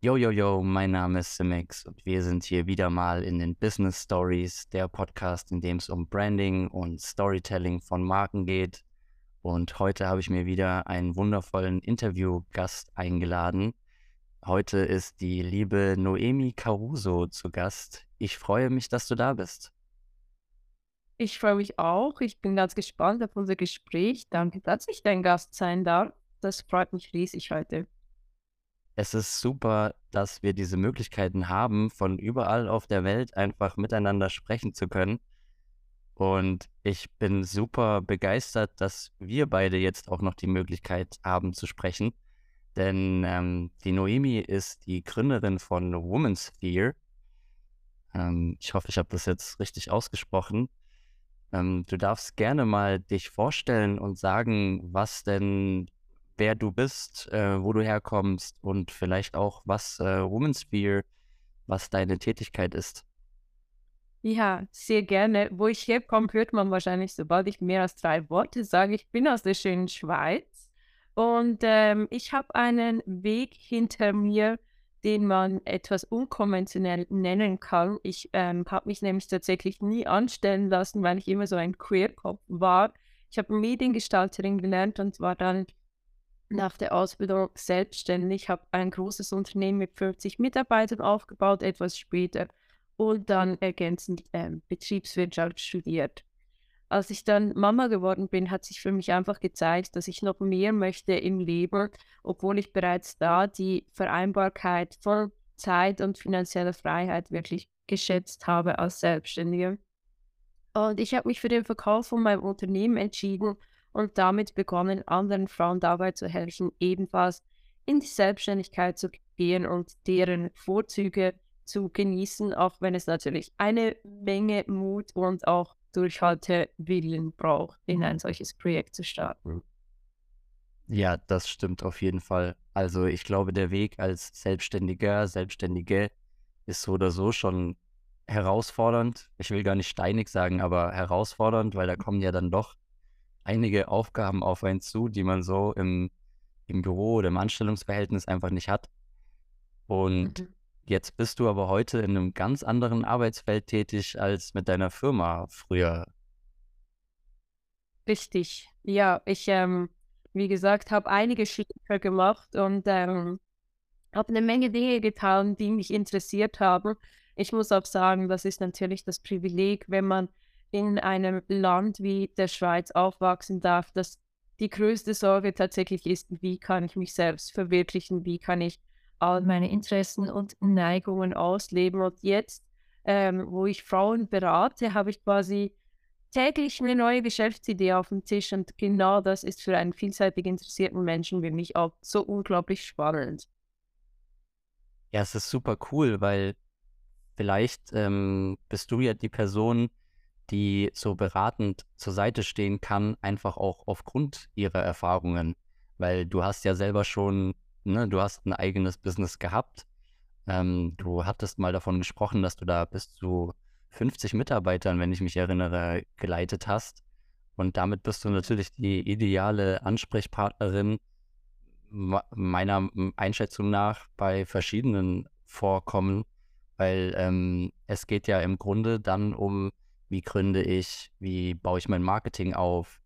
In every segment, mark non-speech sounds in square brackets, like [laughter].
Yo, yo, yo, mein Name ist Simix und wir sind hier wieder mal in den Business Stories, der Podcast, in dem es um Branding und Storytelling von Marken geht. Und heute habe ich mir wieder einen wundervollen Interviewgast eingeladen. Heute ist die liebe Noemi Caruso zu Gast. Ich freue mich, dass du da bist. Ich freue mich auch. Ich bin ganz gespannt auf unser Gespräch. Danke, dass ich dein Gast sein darf. Das freut mich riesig heute es ist super, dass wir diese Möglichkeiten haben, von überall auf der Welt einfach miteinander sprechen zu können. Und ich bin super begeistert, dass wir beide jetzt auch noch die Möglichkeit haben zu sprechen. Denn ähm, die Noemi ist die Gründerin von Woman's Sphere. Ähm, ich hoffe, ich habe das jetzt richtig ausgesprochen. Ähm, du darfst gerne mal dich vorstellen und sagen, was denn wer du bist, äh, wo du herkommst und vielleicht auch, was äh, Women's Beer, was deine Tätigkeit ist. Ja, sehr gerne. Wo ich herkomme, hört man wahrscheinlich, sobald ich mehr als drei Worte sage. Ich bin aus der schönen Schweiz und ähm, ich habe einen Weg hinter mir, den man etwas unkonventionell nennen kann. Ich ähm, habe mich nämlich tatsächlich nie anstellen lassen, weil ich immer so ein Queerkopf war. Ich habe Mediengestalterin gelernt und war dann nach der Ausbildung selbstständig, habe ein großes Unternehmen mit 50 Mitarbeitern aufgebaut, etwas später, und dann ergänzend äh, Betriebswirtschaft studiert. Als ich dann Mama geworden bin, hat sich für mich einfach gezeigt, dass ich noch mehr möchte im Leben, obwohl ich bereits da die Vereinbarkeit von Zeit und finanzieller Freiheit wirklich geschätzt habe als Selbstständige. Und ich habe mich für den Verkauf von meinem Unternehmen entschieden und damit begonnen, anderen Frauen dabei zu helfen, ebenfalls in die Selbstständigkeit zu gehen und deren Vorzüge zu genießen, auch wenn es natürlich eine Menge Mut und auch Durchhaltewillen braucht, in ein solches Projekt zu starten. Ja, das stimmt auf jeden Fall. Also ich glaube, der Weg als Selbstständiger, Selbstständige ist so oder so schon herausfordernd. Ich will gar nicht steinig sagen, aber herausfordernd, weil da kommen ja dann doch einige Aufgaben auf einen zu, die man so im, im Büro oder im Anstellungsverhältnis einfach nicht hat. Und mhm. jetzt bist du aber heute in einem ganz anderen Arbeitsfeld tätig als mit deiner Firma früher. Richtig. Ja, ich, ähm, wie gesagt, habe einige Schritte gemacht und ähm, habe eine Menge Dinge getan, die mich interessiert haben. Ich muss auch sagen, das ist natürlich das Privileg, wenn man in einem Land wie der Schweiz aufwachsen darf, dass die größte Sorge tatsächlich ist, wie kann ich mich selbst verwirklichen, wie kann ich all meine Interessen und Neigungen ausleben. Und jetzt, ähm, wo ich Frauen berate, habe ich quasi täglich eine neue Geschäftsidee auf dem Tisch und genau das ist für einen vielseitig interessierten Menschen wie mich auch so unglaublich spannend. Ja, es ist super cool, weil vielleicht ähm, bist du ja die Person, die so beratend zur Seite stehen kann, einfach auch aufgrund ihrer Erfahrungen. Weil du hast ja selber schon, ne, du hast ein eigenes Business gehabt. Ähm, du hattest mal davon gesprochen, dass du da bis zu 50 Mitarbeitern, wenn ich mich erinnere, geleitet hast. Und damit bist du natürlich die ideale Ansprechpartnerin meiner Einschätzung nach bei verschiedenen Vorkommen, weil ähm, es geht ja im Grunde dann um wie gründe ich, wie baue ich mein Marketing auf,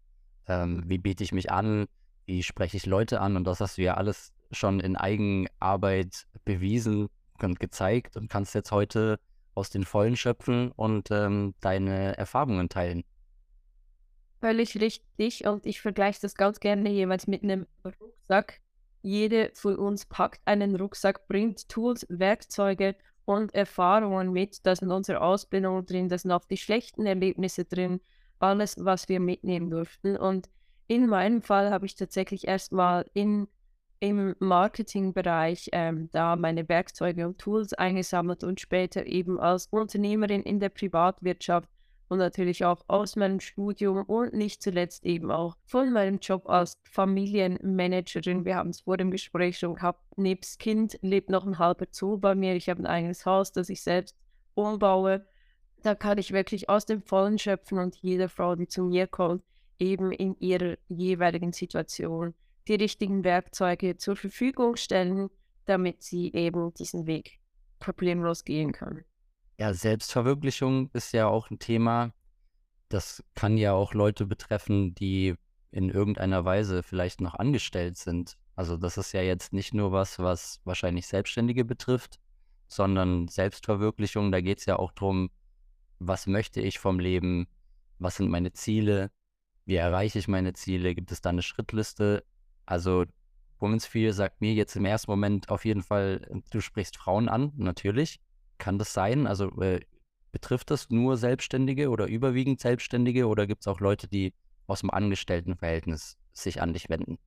ähm, wie biete ich mich an, wie spreche ich Leute an und das hast du ja alles schon in Eigenarbeit bewiesen und gezeigt und kannst jetzt heute aus den Vollen schöpfen und ähm, deine Erfahrungen teilen. Völlig richtig und ich vergleiche das ganz gerne jeweils mit einem Rucksack. Jede von uns packt einen Rucksack, bringt Tools, Werkzeuge und Erfahrungen mit. Da sind unsere Ausbildungen drin, da sind auch die schlechten Erlebnisse drin, alles, was wir mitnehmen durften. Und in meinem Fall habe ich tatsächlich erstmal im Marketingbereich ähm, da meine Werkzeuge und Tools eingesammelt und später eben als Unternehmerin in der Privatwirtschaft und natürlich auch aus meinem Studium und nicht zuletzt eben auch von meinem Job als Familienmanagerin. Wir haben es vor dem Gespräch schon gehabt. Nebst Kind lebt noch ein halber Zoo bei mir. Ich habe ein eigenes Haus, das ich selbst umbaue. Da kann ich wirklich aus dem Vollen schöpfen und jeder Frau, die zu mir kommt, eben in ihrer jeweiligen Situation die richtigen Werkzeuge zur Verfügung stellen, damit sie eben diesen Weg problemlos gehen können. Ja, Selbstverwirklichung ist ja auch ein Thema. Das kann ja auch Leute betreffen, die in irgendeiner Weise vielleicht noch angestellt sind. Also das ist ja jetzt nicht nur was, was wahrscheinlich Selbstständige betrifft, sondern Selbstverwirklichung, da geht es ja auch darum, was möchte ich vom Leben, was sind meine Ziele, wie erreiche ich meine Ziele, gibt es da eine Schrittliste? Also Women's Feel sagt mir jetzt im ersten Moment auf jeden Fall, du sprichst Frauen an, natürlich. Kann das sein? Also äh, betrifft das nur Selbstständige oder überwiegend Selbstständige oder gibt es auch Leute, die aus dem Angestelltenverhältnis sich an dich wenden?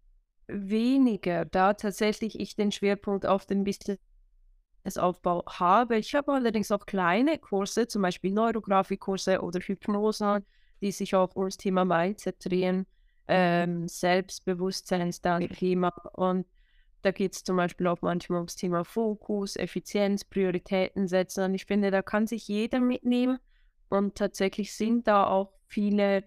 Weniger, da tatsächlich ich den Schwerpunkt auf den Businessaufbau habe. Ich habe allerdings auch kleine Kurse, zum Beispiel Neurografie-Kurse oder Hypnosen, die sich auch um das Thema Mindset drehen, ähm, Selbstbewusstsein ist da ein Thema und da geht es zum Beispiel auch manchmal ums Thema Fokus, Effizienz, Prioritäten setzen. Und ich finde, da kann sich jeder mitnehmen. Und tatsächlich sind da auch viele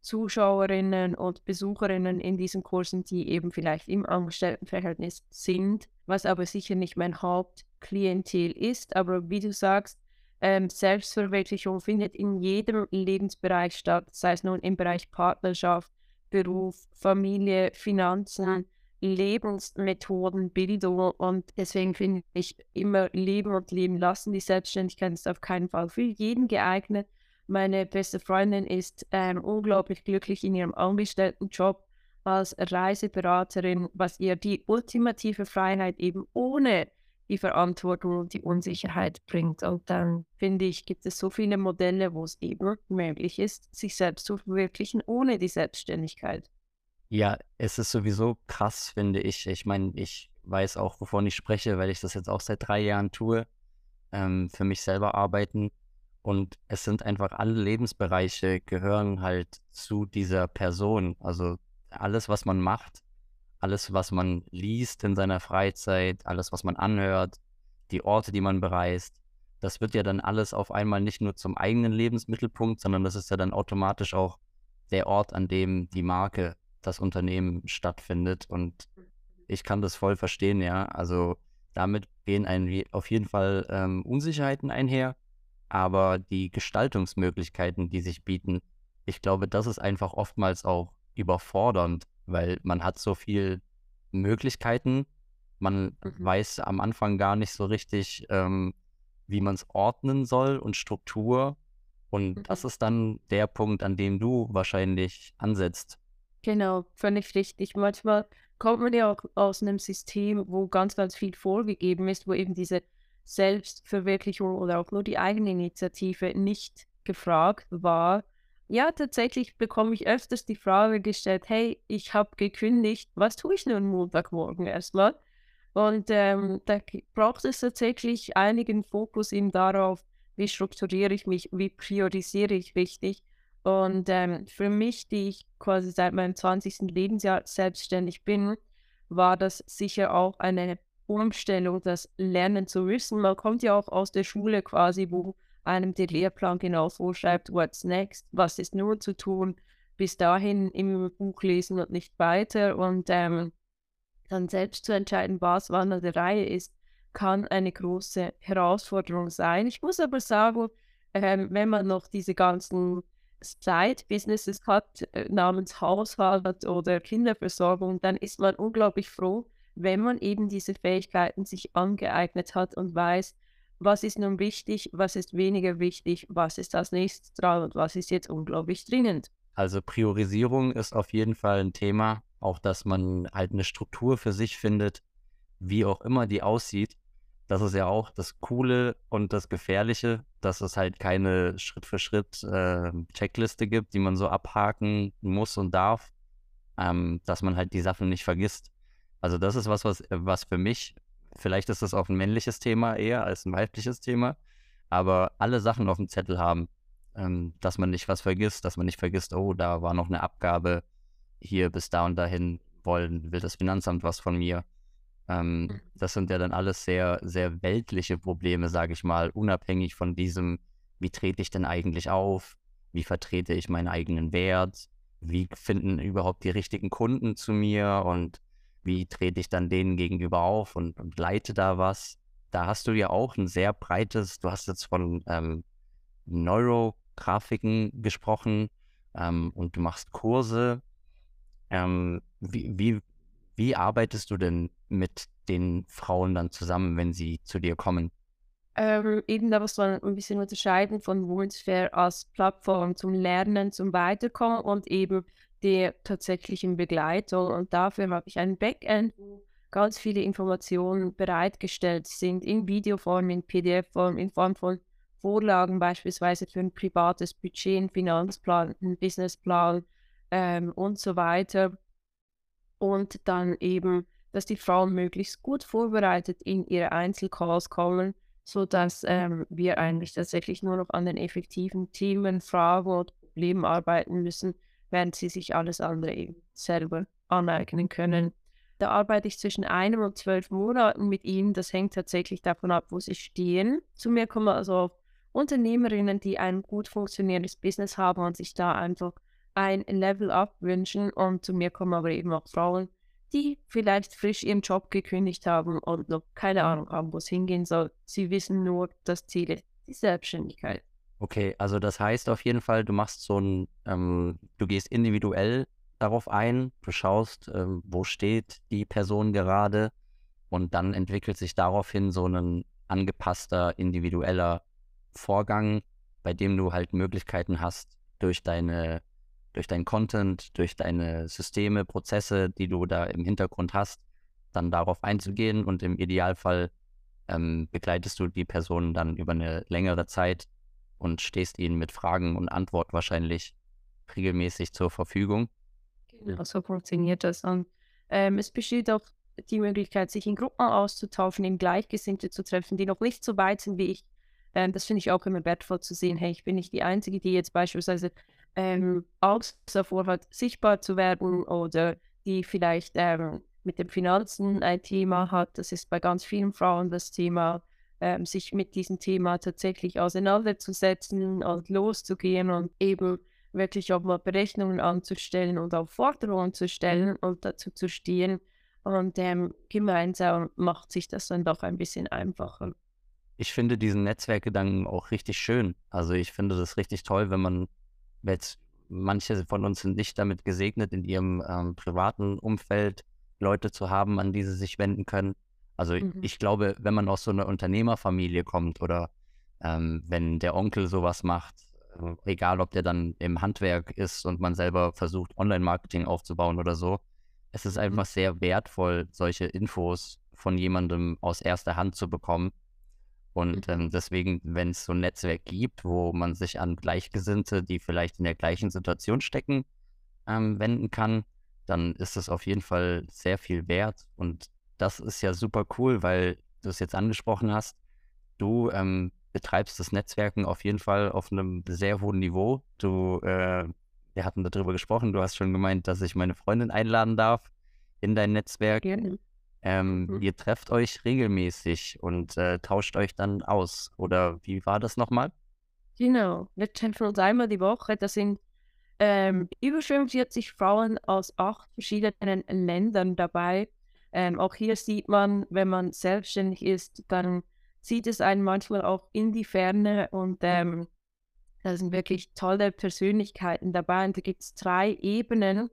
Zuschauerinnen und Besucherinnen in diesen Kursen, die eben vielleicht im Angestelltenverhältnis sind, was aber sicher nicht mein Hauptklientel ist. Aber wie du sagst, ähm, Selbstverwirklichung findet in jedem Lebensbereich statt, sei es nun im Bereich Partnerschaft, Beruf, Familie, Finanzen, Lebensmethoden, Bildung und deswegen finde ich immer Leben und Leben lassen. Die Selbstständigkeit ist auf keinen Fall für jeden geeignet. Meine beste Freundin ist ähm, unglaublich glücklich in ihrem Angestelltenjob als Reiseberaterin, was ihr die ultimative Freiheit eben ohne die Verantwortung und die Unsicherheit bringt. Und dann finde ich, gibt es so viele Modelle, wo es eben möglich ist, sich selbst zu verwirklichen ohne die Selbstständigkeit. Ja, es ist sowieso krass, finde ich. Ich meine, ich weiß auch, wovon ich spreche, weil ich das jetzt auch seit drei Jahren tue, ähm, für mich selber arbeiten. Und es sind einfach alle Lebensbereiche gehören halt zu dieser Person. Also alles, was man macht, alles, was man liest in seiner Freizeit, alles, was man anhört, die Orte, die man bereist, das wird ja dann alles auf einmal nicht nur zum eigenen Lebensmittelpunkt, sondern das ist ja dann automatisch auch der Ort, an dem die Marke, das Unternehmen stattfindet. Und ich kann das voll verstehen, ja. Also damit gehen ein, auf jeden Fall ähm, Unsicherheiten einher, aber die Gestaltungsmöglichkeiten, die sich bieten, ich glaube, das ist einfach oftmals auch überfordernd, weil man hat so viel Möglichkeiten. Man mhm. weiß am Anfang gar nicht so richtig, ähm, wie man es ordnen soll und Struktur. Und mhm. das ist dann der Punkt, an dem du wahrscheinlich ansetzt. Genau, völlig richtig. Manchmal kommt man ja auch aus einem System, wo ganz, ganz viel vorgegeben ist, wo eben diese Selbstverwirklichung oder auch nur die Eigeninitiative nicht gefragt war. Ja, tatsächlich bekomme ich öfters die Frage gestellt, hey, ich habe gekündigt, was tue ich nun Montagmorgen erstmal? Und ähm, da braucht es tatsächlich einigen Fokus eben darauf, wie strukturiere ich mich, wie priorisiere ich richtig. Und ähm, für mich, die ich quasi seit meinem 20. Lebensjahr selbstständig bin, war das sicher auch eine Umstellung, das lernen zu müssen. Man kommt ja auch aus der Schule quasi, wo einem den Lehrplan genau vorschreibt, what's next, was ist nur zu tun, bis dahin im Buch lesen und nicht weiter und ähm, dann selbst zu entscheiden, was wann an der Reihe ist, kann eine große Herausforderung sein. Ich muss aber sagen, ähm, wenn man noch diese ganzen Side-Businesses hat, äh, namens Haushalt oder Kinderversorgung, dann ist man unglaublich froh, wenn man eben diese Fähigkeiten sich angeeignet hat und weiß, was ist nun wichtig, was ist weniger wichtig, was ist als nächstes dran und was ist jetzt unglaublich dringend. Also Priorisierung ist auf jeden Fall ein Thema, auch dass man halt eine Struktur für sich findet, wie auch immer die aussieht. Das ist ja auch das Coole und das Gefährliche, dass es halt keine Schritt für Schritt äh, Checkliste gibt, die man so abhaken muss und darf, ähm, dass man halt die Sachen nicht vergisst. Also das ist was, was, was für mich Vielleicht ist das auch ein männliches Thema eher als ein weibliches Thema. Aber alle Sachen auf dem Zettel haben, ähm, dass man nicht was vergisst, dass man nicht vergisst, oh, da war noch eine Abgabe, hier bis da und dahin wollen, will das Finanzamt was von mir. Ähm, mhm. das sind ja dann alles sehr, sehr weltliche Probleme, sage ich mal, unabhängig von diesem, wie trete ich denn eigentlich auf, wie vertrete ich meinen eigenen Wert, wie finden überhaupt die richtigen Kunden zu mir und wie trete ich dann denen gegenüber auf und, und leite da was. Da hast du ja auch ein sehr breites, du hast jetzt von ähm, Neurografiken gesprochen ähm, und du machst Kurse. Ähm, wie, wie, wie arbeitest du denn mit den Frauen dann zusammen, wenn sie zu dir kommen? Ähm, eben da muss man ein bisschen unterscheiden von Wohnsphere als Plattform zum Lernen, zum Weiterkommen und eben der tatsächlichen Begleitung. Und dafür habe ich ein Backend, wo ganz viele Informationen bereitgestellt sind in Videoform, in PDF-Form, in Form von Vorlagen beispielsweise für ein privates Budget, einen Finanzplan, einen Businessplan ähm, und so weiter. Und dann eben, dass die Frauen möglichst gut vorbereitet in ihre Einzelcalls kommen sodass ähm, wir eigentlich tatsächlich nur noch an den effektiven Themen, Fragen und Problemen arbeiten müssen, während sie sich alles andere eben selber aneignen können. Da arbeite ich zwischen einem und zwölf Monaten mit ihnen. Das hängt tatsächlich davon ab, wo sie stehen. Zu mir kommen also Unternehmerinnen, die ein gut funktionierendes Business haben und sich da einfach ein Level up wünschen. Und zu mir kommen aber eben auch Frauen, die vielleicht frisch ihren Job gekündigt haben und noch keine Ahnung haben, wo es hingehen soll. Sie wissen nur, das Ziel ist die Selbstständigkeit. Okay, also das heißt auf jeden Fall, du machst so ein, ähm, du gehst individuell darauf ein, du schaust, ähm, wo steht die Person gerade und dann entwickelt sich daraufhin so ein angepasster, individueller Vorgang, bei dem du halt Möglichkeiten hast, durch deine durch deinen Content, durch deine Systeme, Prozesse, die du da im Hintergrund hast, dann darauf einzugehen und im Idealfall ähm, begleitest du die Person dann über eine längere Zeit und stehst ihnen mit Fragen und Antwort wahrscheinlich regelmäßig zur Verfügung. Genau, so funktioniert das. Und ähm, es besteht auch die Möglichkeit, sich in Gruppen auszutauschen, in Gleichgesinnte zu treffen, die noch nicht so weit sind wie ich. Ähm, das finde ich auch immer wertvoll zu sehen. Hey, ich bin nicht die Einzige, die jetzt beispielsweise ähm, Angst davor hat, sichtbar zu werden oder die vielleicht ähm, mit den Finanzen ein Thema hat. Das ist bei ganz vielen Frauen das Thema, ähm, sich mit diesem Thema tatsächlich auseinanderzusetzen und loszugehen und eben wirklich auch mal Berechnungen anzustellen und auch Forderungen zu stellen und dazu zu stehen. Und ähm, gemeinsam macht sich das dann doch ein bisschen einfacher. Ich finde diesen Netzwerkgedanken auch richtig schön. Also ich finde das richtig toll, wenn man jetzt manche von uns sind nicht damit gesegnet, in ihrem ähm, privaten Umfeld Leute zu haben, an die sie sich wenden können. Also mhm. ich glaube, wenn man aus so einer Unternehmerfamilie kommt oder ähm, wenn der Onkel sowas macht, äh, egal ob der dann im Handwerk ist und man selber versucht, Online-Marketing aufzubauen oder so, es ist mhm. einfach sehr wertvoll, solche Infos von jemandem aus erster Hand zu bekommen und mhm. ähm, deswegen, wenn es so ein Netzwerk gibt, wo man sich an Gleichgesinnte, die vielleicht in der gleichen Situation stecken, ähm, wenden kann, dann ist es auf jeden Fall sehr viel wert. Und das ist ja super cool, weil du es jetzt angesprochen hast. Du ähm, betreibst das Netzwerken auf jeden Fall auf einem sehr hohen Niveau. Du, äh, wir hatten darüber gesprochen, du hast schon gemeint, dass ich meine Freundin einladen darf in dein Netzwerk. Gerne. Ähm, mhm. Ihr trefft euch regelmäßig und äh, tauscht euch dann aus. Oder wie war das nochmal? Genau, wir treffen uns einmal die Woche. Das sind ähm, über 45 Frauen aus acht verschiedenen Ländern dabei. Ähm, auch hier sieht man, wenn man selbstständig ist, dann zieht es einen manchmal auch in die Ferne und ähm, da sind wirklich tolle Persönlichkeiten dabei. Und da gibt es drei Ebenen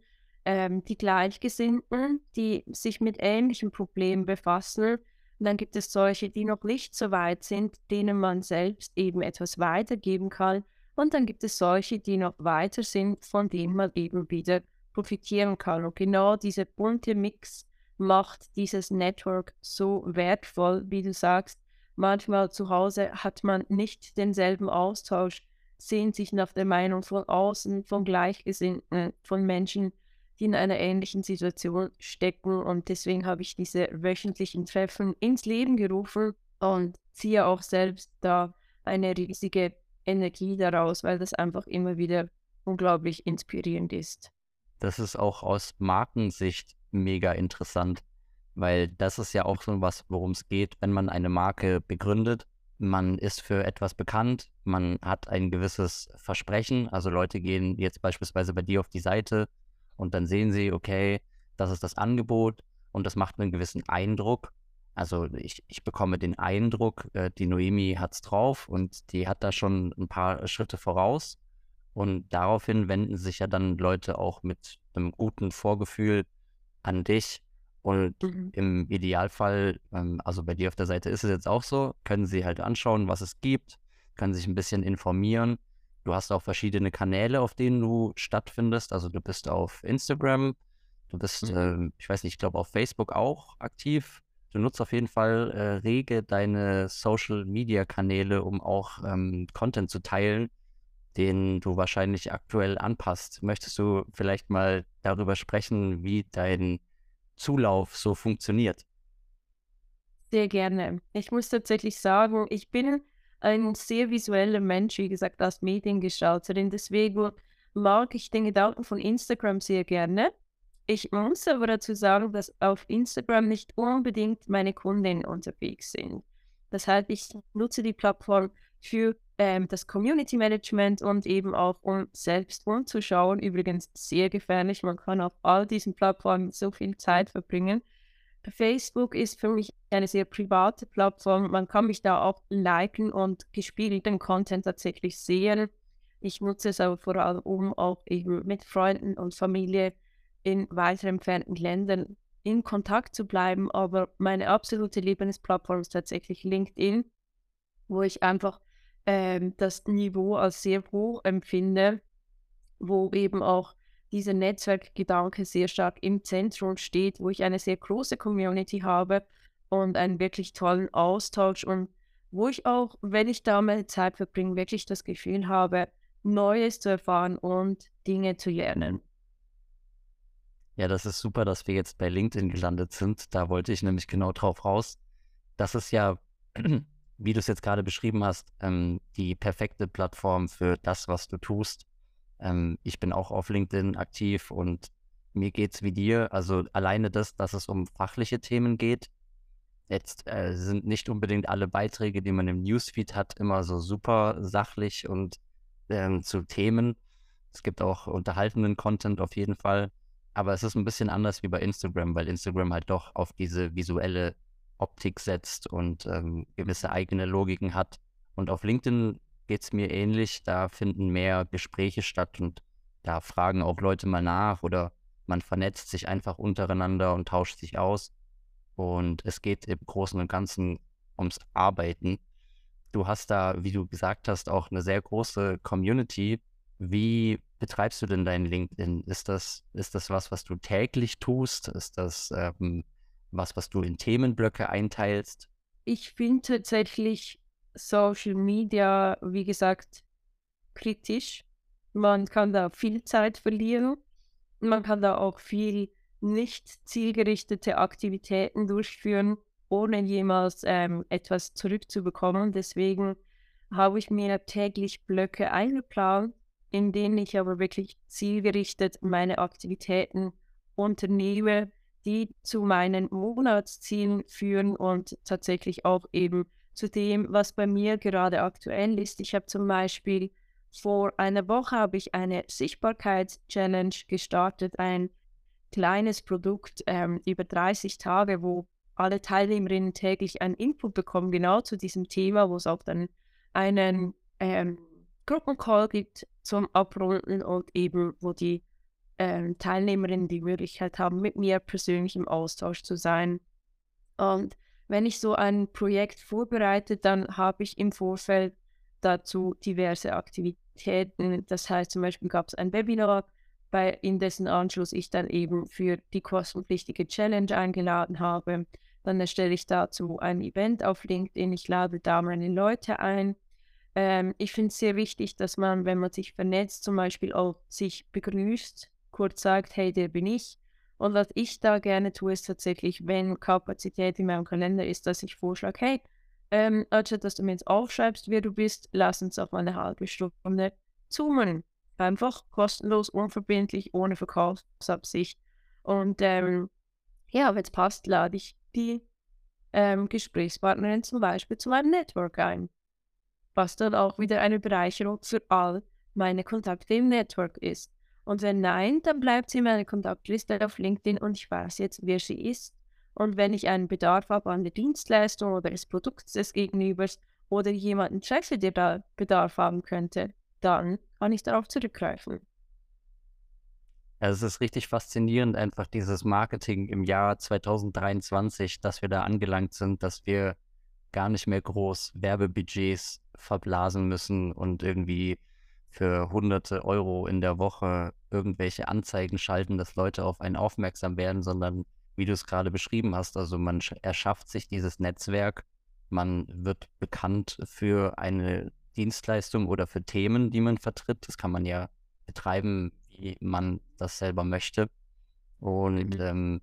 ähm, die Gleichgesinnten, die sich mit ähnlichen Problemen befassen. Und dann gibt es solche, die noch nicht so weit sind, denen man selbst eben etwas weitergeben kann. Und dann gibt es solche, die noch weiter sind, von denen man eben wieder profitieren kann. Und genau dieser bunte Mix macht dieses Network so wertvoll, wie du sagst. Manchmal zu Hause hat man nicht denselben Austausch, sehen sich nach der Meinung von außen, von Gleichgesinnten, von Menschen, die in einer ähnlichen Situation stecken. Und deswegen habe ich diese wöchentlichen Treffen ins Leben gerufen und ziehe auch selbst da eine riesige Energie daraus, weil das einfach immer wieder unglaublich inspirierend ist. Das ist auch aus Markensicht mega interessant, weil das ist ja auch so was, worum es geht, wenn man eine Marke begründet. Man ist für etwas bekannt, man hat ein gewisses Versprechen. Also Leute gehen jetzt beispielsweise bei dir auf die Seite und dann sehen sie, okay, das ist das Angebot und das macht einen gewissen Eindruck. Also ich, ich bekomme den Eindruck, äh, die Noemi hat es drauf und die hat da schon ein paar Schritte voraus. Und daraufhin wenden sich ja dann Leute auch mit einem guten Vorgefühl an dich. Und Mhm. im Idealfall, ähm, also bei dir auf der Seite ist es jetzt auch so, können sie halt anschauen, was es gibt, können sich ein bisschen informieren. Du hast auch verschiedene Kanäle, auf denen du stattfindest. Also du bist auf Instagram, du bist, Mhm. ähm, ich weiß nicht, ich glaube auf Facebook auch aktiv. Du nutzt auf jeden Fall äh, rege deine Social-Media-Kanäle, um auch ähm, Content zu teilen, den du wahrscheinlich aktuell anpasst. Möchtest du vielleicht mal darüber sprechen, wie dein Zulauf so funktioniert? Sehr gerne. Ich muss tatsächlich sagen, ich bin ein sehr visueller Mensch, wie gesagt, als Mediengestalterin. Deswegen mag ich den Gedanken von Instagram sehr gerne. Ich muss aber dazu sagen, dass auf Instagram nicht unbedingt meine Kundinnen unterwegs sind. Das heißt, ich nutze die Plattform für ähm, das Community Management und eben auch um selbst umzuschauen. Übrigens sehr gefährlich. Man kann auf all diesen Plattformen so viel Zeit verbringen. Facebook ist für mich eine sehr private Plattform. Man kann mich da auch liken und gespiegelten Content tatsächlich sehen. Ich nutze es aber vor allem, um auch eben mit Freunden und Familie in weiter entfernten Ländern in Kontakt zu bleiben. Aber meine absolute Lieblingsplattform ist tatsächlich LinkedIn, wo ich einfach ähm, das Niveau als sehr hoch empfinde, wo eben auch dieser Netzwerkgedanke sehr stark im Zentrum steht, wo ich eine sehr große Community habe und einen wirklich tollen Austausch und wo ich auch, wenn ich da meine Zeit verbringe, wirklich das Gefühl habe, Neues zu erfahren und Dinge zu lernen. Ja, das ist super, dass wir jetzt bei LinkedIn gelandet sind. Da wollte ich nämlich genau drauf raus. Das ist ja, [clears throat] wie du es jetzt gerade beschrieben hast, ähm, die perfekte Plattform für das, was du tust. Ähm, ich bin auch auf LinkedIn aktiv und mir geht es wie dir. Also alleine das, dass es um fachliche Themen geht. Jetzt äh, sind nicht unbedingt alle Beiträge, die man im Newsfeed hat, immer so super sachlich und ähm, zu Themen. Es gibt auch unterhaltenden Content auf jeden Fall. Aber es ist ein bisschen anders wie bei Instagram, weil Instagram halt doch auf diese visuelle Optik setzt und ähm, gewisse eigene Logiken hat. Und auf LinkedIn geht es mir ähnlich. Da finden mehr Gespräche statt und da fragen auch Leute mal nach oder man vernetzt sich einfach untereinander und tauscht sich aus. Und es geht im Großen und Ganzen ums Arbeiten. Du hast da, wie du gesagt hast, auch eine sehr große Community. Wie betreibst du denn dein LinkedIn? Ist das, ist das was, was du täglich tust? Ist das ähm, was, was du in Themenblöcke einteilst? Ich finde tatsächlich Social Media, wie gesagt, kritisch. Man kann da viel Zeit verlieren. Man kann da auch viel nicht zielgerichtete Aktivitäten durchführen, ohne jemals ähm, etwas zurückzubekommen. Deswegen habe ich mir täglich Blöcke eingeplant, in denen ich aber wirklich zielgerichtet meine Aktivitäten unternehme, die zu meinen Monatszielen führen und tatsächlich auch eben zu dem, was bei mir gerade aktuell ist. Ich habe zum Beispiel vor einer Woche habe ich eine Sichtbarkeits-Challenge gestartet, ein kleines Produkt ähm, über 30 Tage, wo alle Teilnehmerinnen täglich einen Input bekommen, genau zu diesem Thema, wo es auch dann einen ähm, Gruppencall gibt zum Abrunden und eben, wo die ähm, Teilnehmerinnen die Möglichkeit haben, mit mir persönlich im Austausch zu sein. Und wenn ich so ein Projekt vorbereite, dann habe ich im Vorfeld dazu diverse Aktivitäten. Das heißt, zum Beispiel gab es ein Webinar, bei in dessen Anschluss ich dann eben für die kostenpflichtige Challenge eingeladen habe. Dann erstelle ich dazu ein Event auf LinkedIn. Ich lade da meine Leute ein. Ähm, ich finde es sehr wichtig, dass man, wenn man sich vernetzt, zum Beispiel auch sich begrüßt, kurz sagt, hey, der bin ich. Und was ich da gerne tue, ist tatsächlich, wenn Kapazität in meinem Kalender ist, dass ich vorschlage, hey, ähm, anstatt dass du mir jetzt aufschreibst, wer du bist, lass uns auf eine halbe Stunde zoomen. Einfach kostenlos, unverbindlich, ohne Verkaufsabsicht. Und ähm, ja, wenn es passt, lade ich die ähm, Gesprächspartnerin zum Beispiel zu meinem Network ein. Was dann auch wieder eine Bereicherung für all meine Kontakte im Network ist. Und wenn nein, dann bleibt sie in meiner Kontaktliste auf LinkedIn und ich weiß jetzt, wer sie ist Und wenn ich einen Bedarf habe an der Dienstleistung oder des Produkts des Gegenübers oder jemanden treffe, der da Bedarf haben könnte, dann kann ich darauf zurückgreifen. Ja, es ist richtig faszinierend, einfach dieses Marketing im Jahr 2023, dass wir da angelangt sind, dass wir gar nicht mehr groß Werbebudgets verblasen müssen und irgendwie für hunderte Euro in der Woche irgendwelche Anzeigen schalten, dass Leute auf einen aufmerksam werden, sondern wie du es gerade beschrieben hast, also man erschafft sich dieses Netzwerk, man wird bekannt für eine Dienstleistung oder für Themen, die man vertritt. Das kann man ja betreiben, wie man das selber möchte. Und mhm. ähm,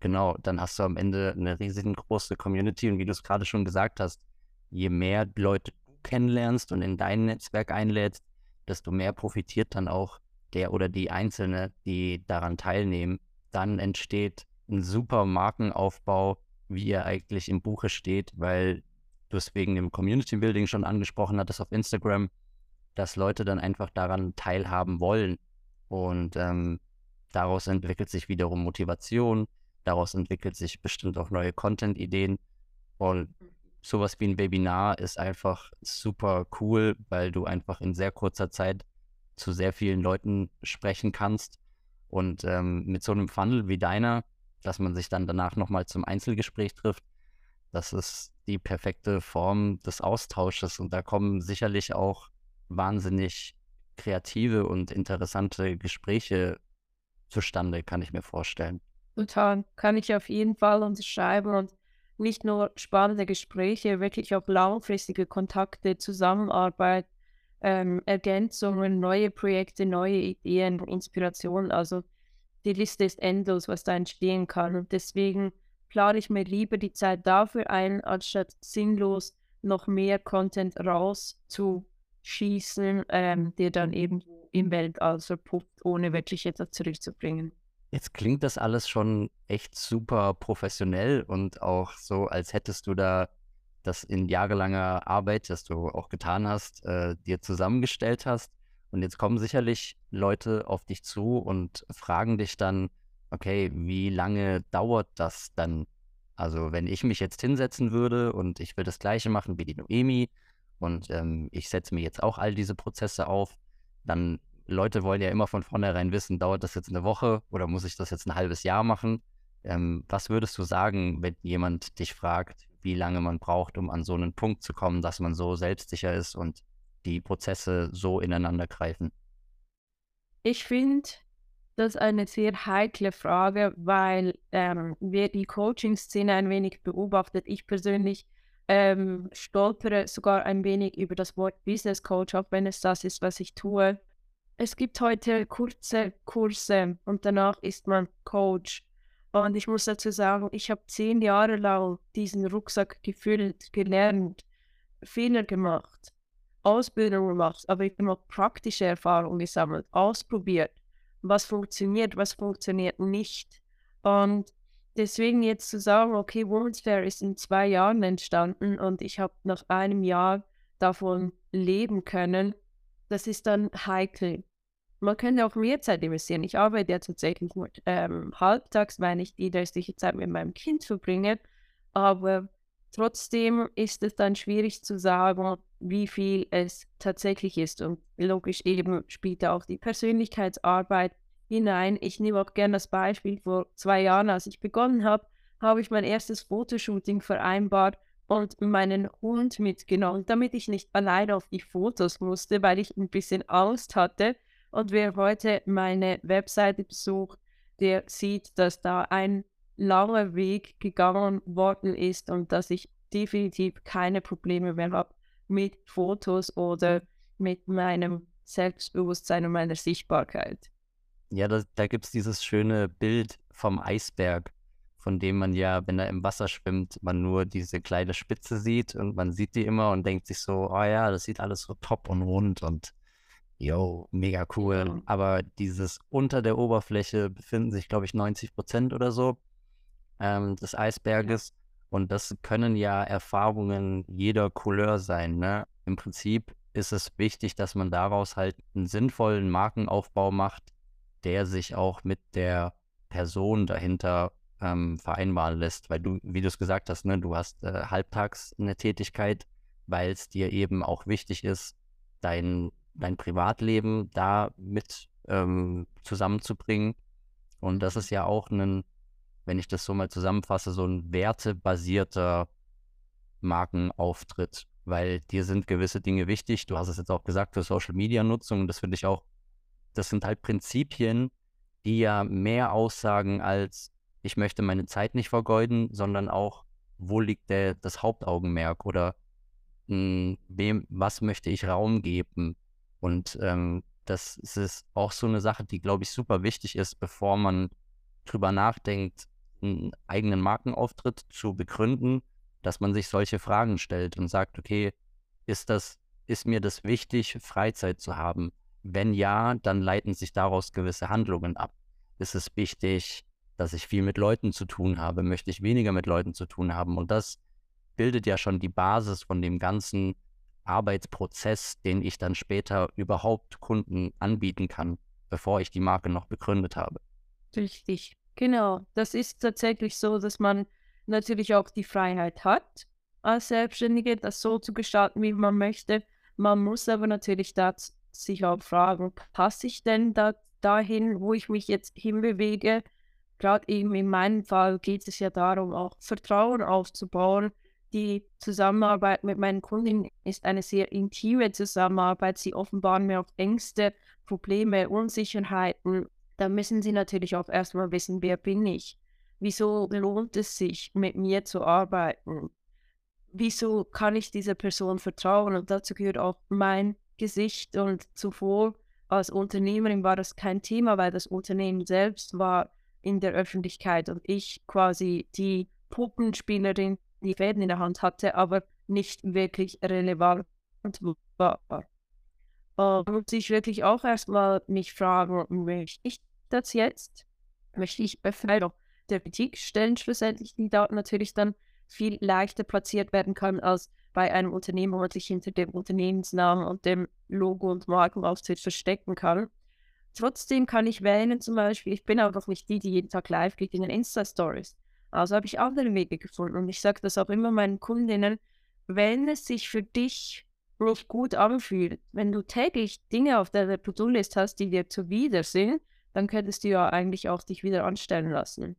genau, dann hast du am Ende eine riesengroße Community und wie du es gerade schon gesagt hast, je mehr Leute du kennenlernst und in dein Netzwerk einlädst, desto mehr profitiert dann auch der oder die Einzelne, die daran teilnehmen. Dann entsteht ein super Markenaufbau, wie er eigentlich im Buche steht, weil du es wegen dem Community Building schon angesprochen hattest auf Instagram, dass Leute dann einfach daran teilhaben wollen. Und ähm, daraus entwickelt sich wiederum Motivation, daraus entwickelt sich bestimmt auch neue Content-Ideen. Und sowas wie ein Webinar ist einfach super cool, weil du einfach in sehr kurzer Zeit zu sehr vielen Leuten sprechen kannst. Und ähm, mit so einem Funnel wie deiner, dass man sich dann danach nochmal zum Einzelgespräch trifft, das ist die perfekte Form des Austausches. Und da kommen sicherlich auch wahnsinnig kreative und interessante Gespräche zustande, kann ich mir vorstellen. Total, kann ich auf jeden Fall unterschreiben und nicht nur spannende Gespräche, wirklich auch langfristige Kontakte, Zusammenarbeit, ähm, Ergänzungen, neue Projekte, neue Ideen, Inspirationen. Also die Liste ist endlos, was da entstehen kann. Und deswegen plane ich mir lieber die Zeit dafür ein, anstatt sinnlos noch mehr Content rauszuschießen, ähm, der dann eben im Weltall verpufft, ohne wirklich etwas zurückzubringen. Jetzt klingt das alles schon echt super professionell und auch so, als hättest du da das in jahrelanger Arbeit, das du auch getan hast, äh, dir zusammengestellt hast. Und jetzt kommen sicherlich Leute auf dich zu und fragen dich dann, okay, wie lange dauert das dann? Also wenn ich mich jetzt hinsetzen würde und ich will das gleiche machen wie die Noemi und ähm, ich setze mir jetzt auch all diese Prozesse auf, dann Leute wollen ja immer von vornherein wissen, dauert das jetzt eine Woche oder muss ich das jetzt ein halbes Jahr machen? Ähm, was würdest du sagen, wenn jemand dich fragt, wie lange man braucht, um an so einen Punkt zu kommen, dass man so selbstsicher ist und die Prozesse so ineinander greifen? Ich finde das eine sehr heikle Frage, weil ähm, wer die Coaching-Szene ein wenig beobachtet, ich persönlich ähm, stolpere sogar ein wenig über das Wort Business Coach, auch wenn es das ist, was ich tue. Es gibt heute kurze Kurse und danach ist man Coach. Und ich muss dazu sagen, ich habe zehn Jahre lang diesen Rucksack gefüllt, gelernt, Fehler gemacht, Ausbildung gemacht, aber ich habe auch praktische Erfahrungen gesammelt, ausprobiert was funktioniert, was funktioniert nicht. Und deswegen jetzt zu sagen, okay, Women's Fair ist in zwei Jahren entstanden und ich habe nach einem Jahr davon leben können, das ist dann heikel. Man könnte auch mehr Zeit investieren. Ich arbeite ja tatsächlich nur ähm, halbtags, weil ich die restliche Zeit mit meinem Kind verbringe. Aber trotzdem ist es dann schwierig zu sagen, wie viel es tatsächlich ist. Und logisch eben spielt da auch die Persönlichkeitsarbeit hinein. Ich nehme auch gerne das Beispiel, vor zwei Jahren, als ich begonnen habe, habe ich mein erstes Fotoshooting vereinbart und meinen Hund mitgenommen, damit ich nicht allein auf die Fotos musste, weil ich ein bisschen Angst hatte. Und wer heute meine Webseite besucht, der sieht, dass da ein langer Weg gegangen worden ist und dass ich definitiv keine Probleme mehr habe mit Fotos oder mit meinem Selbstbewusstsein und meiner Sichtbarkeit. Ja, da, da gibt es dieses schöne Bild vom Eisberg, von dem man ja, wenn er im Wasser schwimmt, man nur diese kleine Spitze sieht und man sieht die immer und denkt sich so, oh ja, das sieht alles so top und rund und yo, mega cool. Aber dieses unter der Oberfläche befinden sich, glaube ich, 90 Prozent oder so ähm, des Eisberges. Und das können ja Erfahrungen jeder Couleur sein. Ne? Im Prinzip ist es wichtig, dass man daraus halt einen sinnvollen Markenaufbau macht, der sich auch mit der Person dahinter ähm, vereinbaren lässt, weil du, wie du es gesagt hast, ne, du hast äh, halbtags eine Tätigkeit, weil es dir eben auch wichtig ist, dein, dein Privatleben da mit ähm, zusammenzubringen. Und das ist ja auch ein, wenn ich das so mal zusammenfasse, so ein wertebasierter Markenauftritt, weil dir sind gewisse Dinge wichtig. Du hast es jetzt auch gesagt für Social Media Nutzung. Das finde ich auch, das sind halt Prinzipien, die ja mehr aussagen als ich möchte meine Zeit nicht vergeuden, sondern auch, wo liegt der, das Hauptaugenmerk oder mh, hm, wem, was möchte ich Raum geben? Und ähm, das ist auch so eine Sache, die, glaube ich, super wichtig ist, bevor man drüber nachdenkt, einen eigenen Markenauftritt zu begründen, dass man sich solche Fragen stellt und sagt, okay, ist das, ist mir das wichtig, Freizeit zu haben? Wenn ja, dann leiten sich daraus gewisse Handlungen ab. Ist es wichtig, dass ich viel mit Leuten zu tun habe? Möchte ich weniger mit Leuten zu tun haben? Und das bildet ja schon die Basis von dem ganzen Arbeitsprozess, den ich dann später überhaupt Kunden anbieten kann, bevor ich die Marke noch begründet habe. Richtig, genau. Das ist tatsächlich so, dass man natürlich auch die Freiheit hat, als Selbstständige das so zu gestalten, wie man möchte. Man muss aber natürlich das sich auch fragen, passe ich denn da, dahin, wo ich mich jetzt hinbewege? Gerade eben in meinem Fall geht es ja darum, auch Vertrauen aufzubauen. Die Zusammenarbeit mit meinen Kunden ist eine sehr intime Zusammenarbeit. Sie offenbaren mir auch Ängste, Probleme, Unsicherheiten. Da müssen sie natürlich auch erstmal wissen, wer bin ich? Wieso lohnt es sich, mit mir zu arbeiten? Wieso kann ich dieser Person vertrauen? Und dazu gehört auch mein Gesicht. Und zuvor als Unternehmerin war das kein Thema, weil das Unternehmen selbst war in der Öffentlichkeit und ich quasi die Puppenspielerin, die Fäden in der Hand hatte, aber nicht wirklich relevant war. Und muss ich wirklich auch erstmal mich fragen, möchte ich das jetzt? Möchte ich öffnen? der Kritik stellen schlussendlich die Daten natürlich dann viel leichter platziert werden kann als bei einem Unternehmen, wo man sich hinter dem Unternehmensnamen und dem Logo und Markenauftritt verstecken kann. Trotzdem kann ich wählen, zum Beispiel, ich bin einfach nicht die, die jeden Tag live geht in den Insta-Stories. Also habe ich andere Wege gefunden. Und ich sage das auch immer meinen Kundinnen, wenn es sich für dich gut anfühlt, wenn du täglich Dinge auf der To-Do-List hast, die dir zuwider sind, dann könntest du ja eigentlich auch dich wieder anstellen lassen.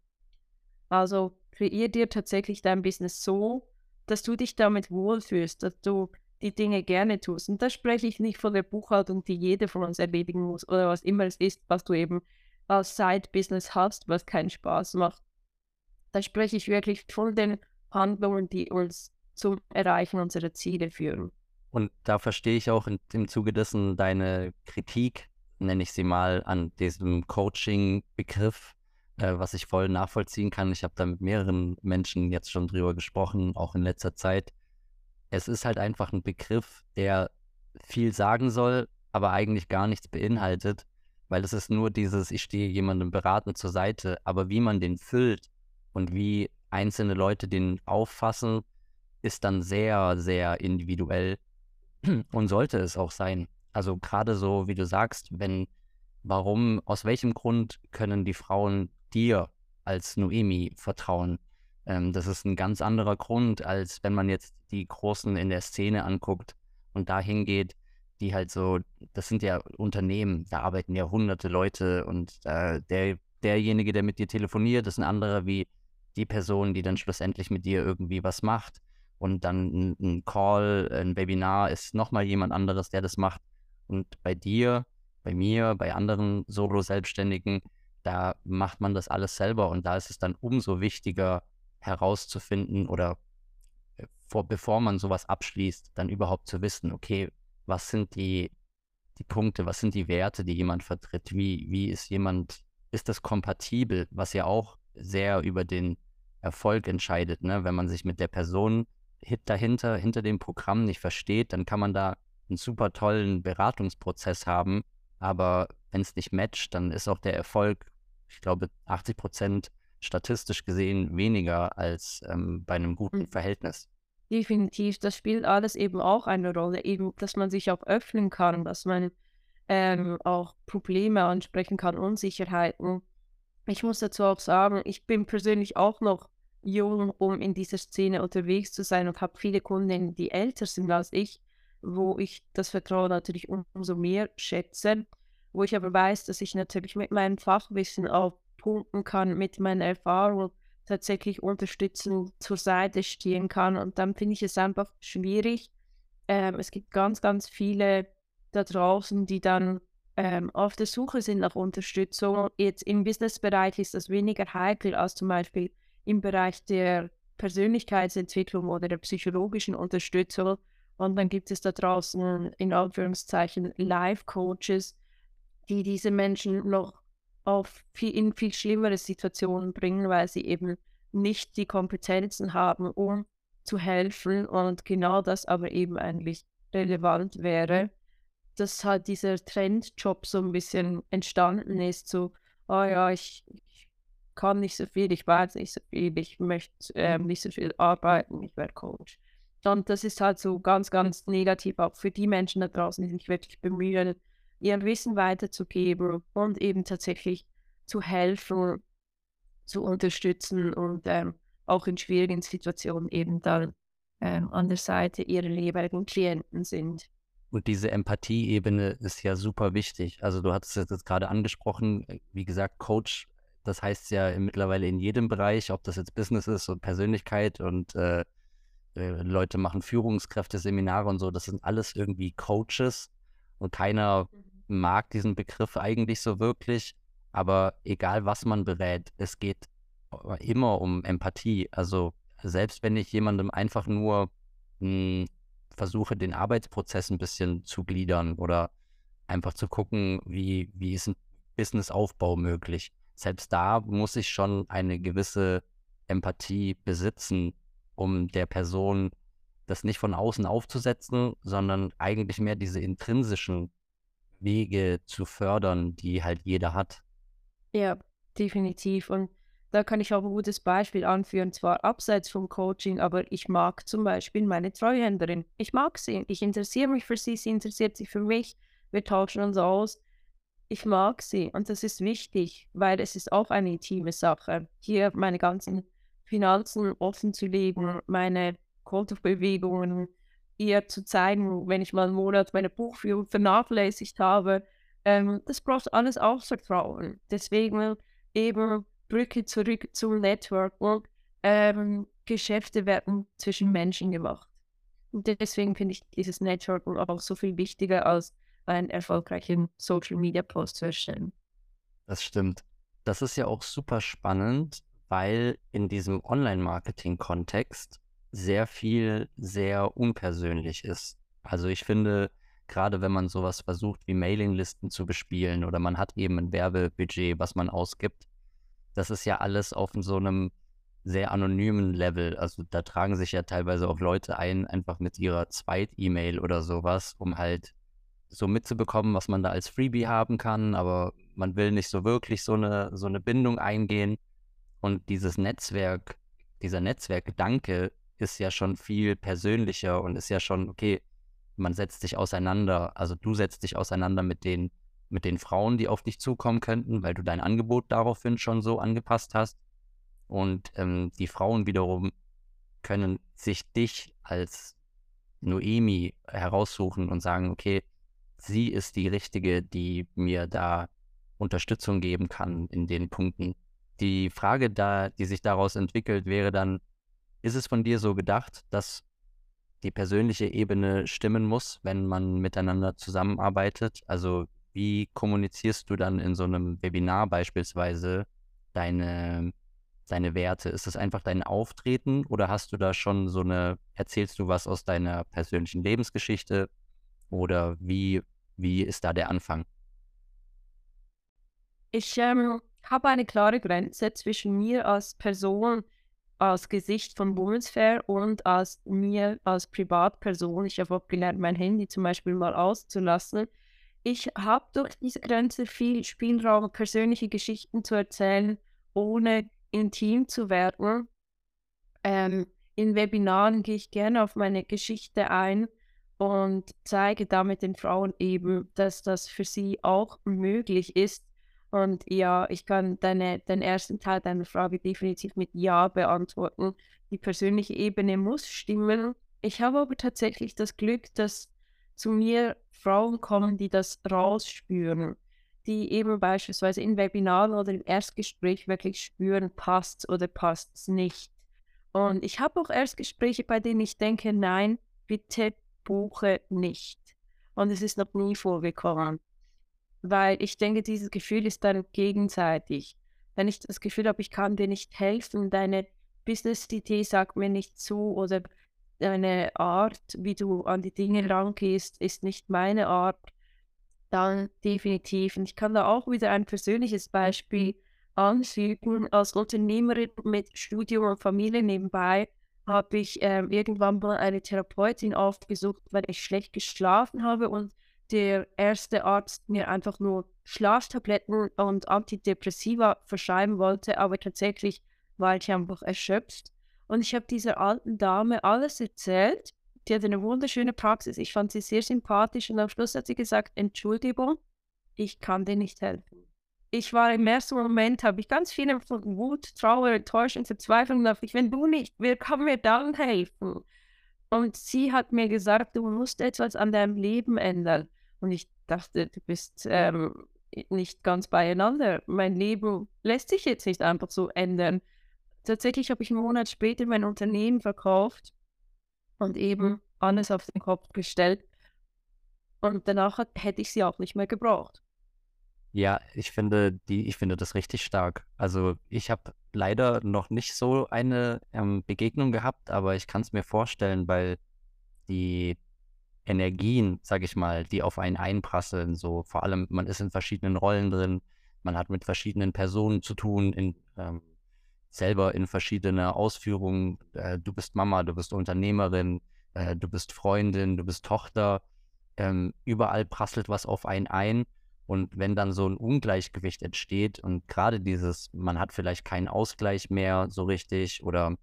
Also kreier dir tatsächlich dein Business so, dass du dich damit wohlfühlst, dass du die Dinge gerne tust. Und da spreche ich nicht von der Buchhaltung, die jeder von uns erledigen muss oder was immer es ist, was du eben als Side-Business hast, was keinen Spaß macht. Da spreche ich wirklich von den Handlungen, die uns zum Erreichen unserer Ziele führen. Und da verstehe ich auch in, im Zuge dessen deine Kritik, nenne ich sie mal, an diesem Coaching-Begriff, äh, was ich voll nachvollziehen kann. Ich habe da mit mehreren Menschen jetzt schon drüber gesprochen, auch in letzter Zeit. Es ist halt einfach ein Begriff, der viel sagen soll, aber eigentlich gar nichts beinhaltet, weil es ist nur dieses, ich stehe jemandem beratend zur Seite, aber wie man den füllt und wie einzelne Leute den auffassen, ist dann sehr, sehr individuell [clears throat] und sollte es auch sein. Also gerade so, wie du sagst, wenn, warum, aus welchem Grund können die Frauen dir als Noemi vertrauen. Ähm, das ist ein ganz anderer Grund, als wenn man jetzt die Großen in der Szene anguckt und dahin geht, die halt so, das sind ja Unternehmen, da arbeiten ja hunderte Leute und äh, der, derjenige, der mit dir telefoniert, ist ein anderer wie die Person, die dann schlussendlich mit dir irgendwie was macht. Und dann ein, Call, ein Webinar ist nochmal jemand anderes, der das macht. Und bei dir, bei mir, bei anderen Solo-Selbstständigen da macht man das alles selber und da ist es dann umso wichtiger herauszufinden oder äh, vor, bevor man sowas abschließt, dann überhaupt zu wissen, okay, was sind die, die Punkte, was sind die Werte, die jemand vertritt, wie, wie ist jemand, ist das kompatibel, was ja auch sehr über den Erfolg entscheidet, ne? wenn man sich mit der Person dahinter, hinter dem Programm nicht versteht, dann kann man da einen super tollen Beratungsprozess haben, aber wenn es nicht matcht, dann ist auch der Erfolg ich glaube, 80 Prozent statistisch gesehen weniger als ähm, bei einem guten mhm. Verhältnis. Definitiv, das spielt alles eben auch eine Rolle, eben, dass man sich auch öffnen kann, dass man ähm, auch Probleme ansprechen kann, Unsicherheiten. Ich muss dazu auch sagen, ich bin persönlich auch noch jung, um in dieser Szene unterwegs zu sein und habe viele Kundinnen, die älter sind als ich, wo ich das Vertrauen natürlich umso mehr schätze, wo ich aber weiß, dass ich natürlich mit meinem Fachwissen auch punkten kann, mit meiner Erfahrung tatsächlich unterstützen zur Seite stehen kann. Und dann finde ich es einfach schwierig. Ähm, es gibt ganz, ganz viele da draußen, die dann ähm, auf der Suche sind nach Unterstützung. Jetzt im Businessbereich ist das weniger heikel als zum Beispiel im Bereich der Persönlichkeitsentwicklung oder der psychologischen Unterstützung. Und dann gibt es da draußen in Anführungszeichen Life-Coaches, die diese Menschen noch auf viel, in viel schlimmere Situationen bringen, weil sie eben nicht die Kompetenzen haben, um zu helfen und genau das aber eben eigentlich relevant wäre, dass halt dieser Trendjob so ein bisschen entstanden ist, so, oh ja, ich, ich kann nicht so viel, ich weiß nicht so viel, ich möchte ähm, nicht so viel arbeiten, ich werde Coach. Und das ist halt so ganz, ganz negativ auch für die Menschen da draußen, die sich wirklich bemühen, ihr Wissen weiterzugeben und eben tatsächlich zu helfen, zu unterstützen und ähm, auch in schwierigen Situationen eben dann ähm, an der Seite ihrer jeweiligen Klienten sind. Und diese Empathieebene ist ja super wichtig. Also du hattest es jetzt gerade angesprochen, wie gesagt, Coach, das heißt ja mittlerweile in jedem Bereich, ob das jetzt Business ist und Persönlichkeit und äh, äh, Leute machen Führungskräfte, Seminare und so, das sind alles irgendwie Coaches und keiner mhm. mag diesen Begriff eigentlich so wirklich. Aber egal, was man berät, es geht immer um Empathie. Also selbst wenn ich jemandem einfach nur mh, hm, versuche, den Arbeitsprozess ein bisschen zu gliedern oder einfach zu gucken, wie, wie ist ein Businessaufbau möglich. Selbst da muss ich schon eine gewisse Empathie besitzen, um der Person das nicht von außen aufzusetzen, sondern eigentlich mehr diese intrinsischen Wege zu fördern, die halt jeder hat. Ja, definitiv. Und da kann ich auch ein gutes Beispiel anführen, zwar abseits vom Coaching, aber ich mag zum Beispiel meine Treuhänderin. Ich mag sie. Ich interessiere mich für sie, sie interessiert sich für mich. Wir tauschen uns aus. Ich mag sie und das ist wichtig, weil es ist auch eine intime Sache. Hier meine ganzen Finanzen offen zu legen, meine Kontobewegungen ihr zu zeigen, wenn ich mal einen Monat meine Buchführung vernachlässigt habe. Ähm, das braucht alles auch Vertrauen. Deswegen eben Brücke zurück zum Networking. Ähm, Geschäfte werden zwischen Menschen gemacht. Und deswegen finde ich dieses Networking auch so viel wichtiger als einen erfolgreichen Social Media Post zu erstellen. Das stimmt. Das ist ja auch super spannend, weil in diesem Online-Marketing-Kontext sehr viel sehr unpersönlich ist. Also ich finde, gerade wenn man sowas versucht wie Mailinglisten zu bespielen oder man hat eben ein Werbebudget, was man ausgibt, das ist ja alles auf so einem sehr anonymen Level. Also da tragen sich ja teilweise auch Leute ein, einfach mit ihrer Zweit-E-Mail oder sowas, um halt so mitzubekommen, was man da als Freebie haben kann, aber man will nicht so wirklich so eine, so eine Bindung eingehen. Und dieses Netzwerk, dieser Netzwerkgedanke ist ja schon viel persönlicher und ist ja schon, okay, man setzt sich auseinander, also du setzt dich auseinander mit den, mit den Frauen, die auf dich zukommen könnten, weil du dein Angebot daraufhin schon so angepasst hast. Und ähm, die Frauen wiederum können sich dich als Noemi heraussuchen und sagen, okay, sie ist die Richtige, die mir da Unterstützung geben kann in den Punkten. Die Frage da, die sich daraus entwickelt, wäre dann, ist es von dir so gedacht, dass die persönliche Ebene stimmen muss, wenn man miteinander zusammenarbeitet? Also wie kommunizierst du dann in so einem Webinar beispielsweise deine, deine Werte? Ist es einfach dein Auftreten oder hast du da schon so eine, erzählst du was aus deiner persönlichen Lebensgeschichte oder wie, wie ist da der Anfang? Ich ähm, habe eine klare Grenze zwischen mir als Person, als Gesicht von Women's und als mir als Privatperson. Ich habe auch gelernt, mein Handy zum Beispiel mal auszulassen. Ich habe durch diese Grenze viel Spielraum, persönliche Geschichten zu erzählen, ohne intim zu werden. Ähm, in Webinaren gehe ich gerne auf meine Geschichte ein und zeige damit den Frauen eben, dass das für sie auch möglich ist, Und ja, ich kann deine, den ersten Teil deiner Frage definitiv mit Ja beantworten. Die persönliche Ebene muss stimmen. Ich habe aber tatsächlich das Glück, dass zu mir Frauen kommen, die das rausspüren, die eben beispielsweise in Webinaren oder im Erstgespräch wirklich spüren, passt oder passt es nicht. Und ich habe auch Erstgespräche, bei denen ich denke, nein, bitte buche nicht. Und es ist noch nie vorgekommen weil ich denke, dieses Gefühl ist dann gegenseitig. Wenn ich das Gefühl habe, ich kann dir nicht helfen, deine Business-Idee sagt mir nicht zu oder deine Art, wie du an die Dinge rangehst, ist nicht meine Art, dann definitiv. Und ich kann da auch wieder ein persönliches Beispiel anfügen. Als Unternehmerin mit Studium und Familie nebenbei habe ich ähm, irgendwann mal eine Therapeutin aufgesucht, weil ich schlecht geschlafen habe und der erste Arzt mir einfach nur Schlaftabletten und Antidepressiva verschreiben wollte, aber tatsächlich war ich einfach erschöpft. Und ich habe dieser alten Dame alles erzählt. Die hatte eine wunderschöne Praxis. Ich fand sie sehr sympathisch und am Schluss hat sie gesagt, Entschuldigung, ich kann dir nicht helfen. Ich war im ersten Moment, habe ich ganz viel von Wut, Trauer, Enttäuschung, Verzweiflung dachte ich, wenn du nicht, wer kann mir dann helfen? Und sie hat mir gesagt, du musst etwas an deinem Leben ändern. Und ich dachte, du bist ähm, nicht ganz beieinander. Mein Leben lässt sich jetzt nicht einfach so ändern. Tatsächlich habe ich einen Monat später mein Unternehmen verkauft und eben mhm. alles auf den Kopf gestellt. Und danach hätte ich sie auch nicht mehr gebraucht. Ja, ich finde die, ich finde das richtig stark. Also ich habe leider noch nicht so eine ähm, Begegnung gehabt, aber ich kann es mir vorstellen, weil die Energien, sage ich mal, die auf einen einprasseln. So vor allem, man ist in verschiedenen Rollen drin, man hat mit verschiedenen Personen zu tun, in, ähm, selber in verschiedene Ausführungen. Äh, du bist Mama, du bist Unternehmerin, äh, du bist Freundin, du bist Tochter. Ähm, überall prasselt was auf einen ein. Und wenn dann so ein Ungleichgewicht entsteht und gerade dieses, man hat vielleicht keinen Ausgleich mehr so richtig oder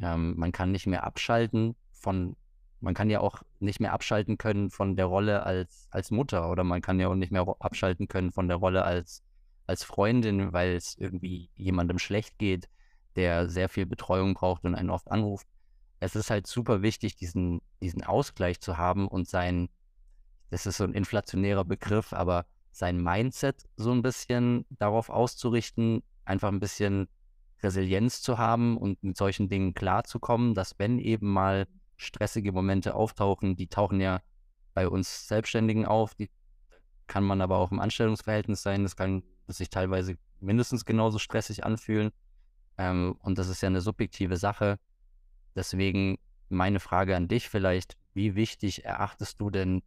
ähm, man kann nicht mehr abschalten von man kann ja auch nicht mehr abschalten können von der Rolle als, als Mutter oder man kann ja auch nicht mehr abschalten können von der Rolle als, als Freundin, weil es irgendwie jemandem schlecht geht, der sehr viel Betreuung braucht und einen oft anruft. Es ist halt super wichtig, diesen, diesen Ausgleich zu haben und sein, das ist so ein inflationärer Begriff, aber sein Mindset so ein bisschen darauf auszurichten, einfach ein bisschen Resilienz zu haben und mit solchen Dingen klarzukommen, dass wenn eben mal stressige Momente auftauchen. Die tauchen ja bei uns Selbstständigen auf. Die kann man aber auch im Anstellungsverhältnis sein. Das kann sich teilweise mindestens genauso stressig anfühlen. Ähm, und das ist ja eine subjektive Sache. Deswegen meine Frage an dich vielleicht, wie wichtig erachtest du denn